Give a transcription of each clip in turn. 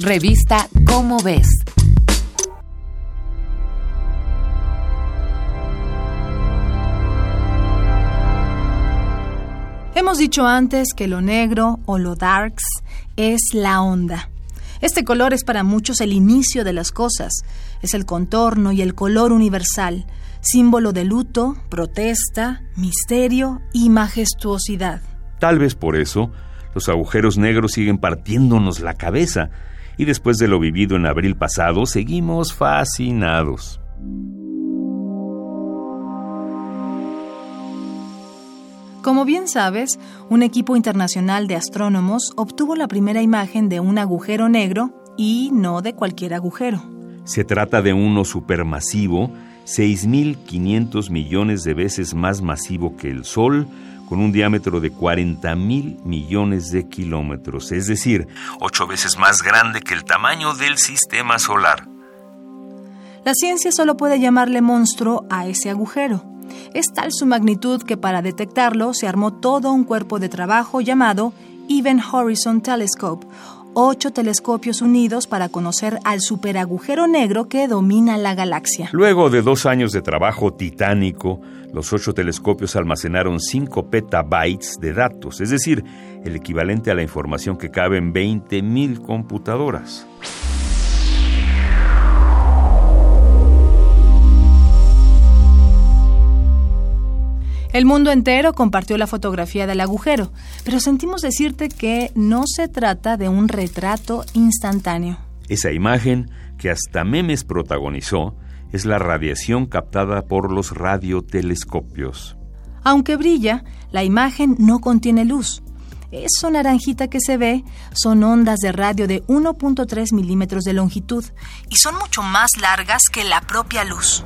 Revista Cómo ves. Hemos dicho antes que lo negro o lo darks es la onda. Este color es para muchos el inicio de las cosas, es el contorno y el color universal, símbolo de luto, protesta, misterio y majestuosidad. Tal vez por eso, los agujeros negros siguen partiéndonos la cabeza, y después de lo vivido en abril pasado, seguimos fascinados. Como bien sabes, un equipo internacional de astrónomos obtuvo la primera imagen de un agujero negro y no de cualquier agujero. Se trata de uno supermasivo, 6.500 millones de veces más masivo que el Sol, con un diámetro de 40.000 millones de kilómetros, es decir, ocho veces más grande que el tamaño del sistema solar. La ciencia solo puede llamarle monstruo a ese agujero. Es tal su magnitud que para detectarlo se armó todo un cuerpo de trabajo llamado Even Horizon Telescope, ocho telescopios unidos para conocer al superagujero negro que domina la galaxia. Luego de dos años de trabajo titánico, los ocho telescopios almacenaron 5 petabytes de datos, es decir, el equivalente a la información que cabe en 20.000 computadoras. El mundo entero compartió la fotografía del agujero, pero sentimos decirte que no se trata de un retrato instantáneo. Esa imagen, que hasta Memes protagonizó, es la radiación captada por los radiotelescopios. Aunque brilla, la imagen no contiene luz. Eso naranjita que se ve son ondas de radio de 1.3 milímetros de longitud y son mucho más largas que la propia luz.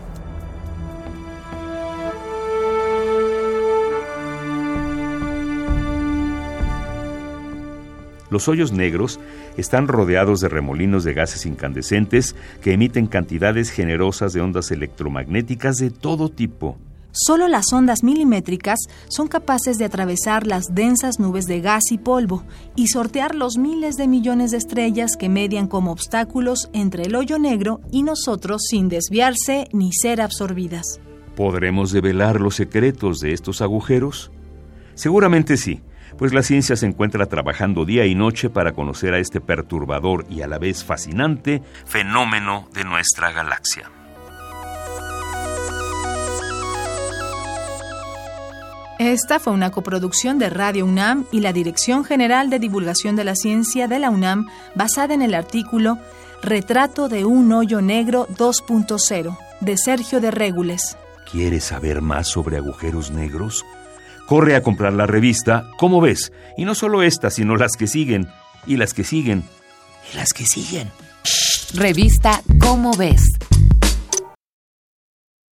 Los hoyos negros están rodeados de remolinos de gases incandescentes que emiten cantidades generosas de ondas electromagnéticas de todo tipo. Solo las ondas milimétricas son capaces de atravesar las densas nubes de gas y polvo y sortear los miles de millones de estrellas que median como obstáculos entre el hoyo negro y nosotros sin desviarse ni ser absorbidas. ¿Podremos develar los secretos de estos agujeros? Seguramente sí pues la ciencia se encuentra trabajando día y noche para conocer a este perturbador y a la vez fascinante fenómeno de nuestra galaxia. Esta fue una coproducción de Radio UNAM y la Dirección General de Divulgación de la Ciencia de la UNAM basada en el artículo Retrato de un hoyo negro 2.0 de Sergio de Régules. ¿Quieres saber más sobre agujeros negros? Corre a comprar la revista ¿Cómo ves? Y no solo esta, sino las que siguen, y las que siguen, y las que siguen. Revista ¿Cómo ves?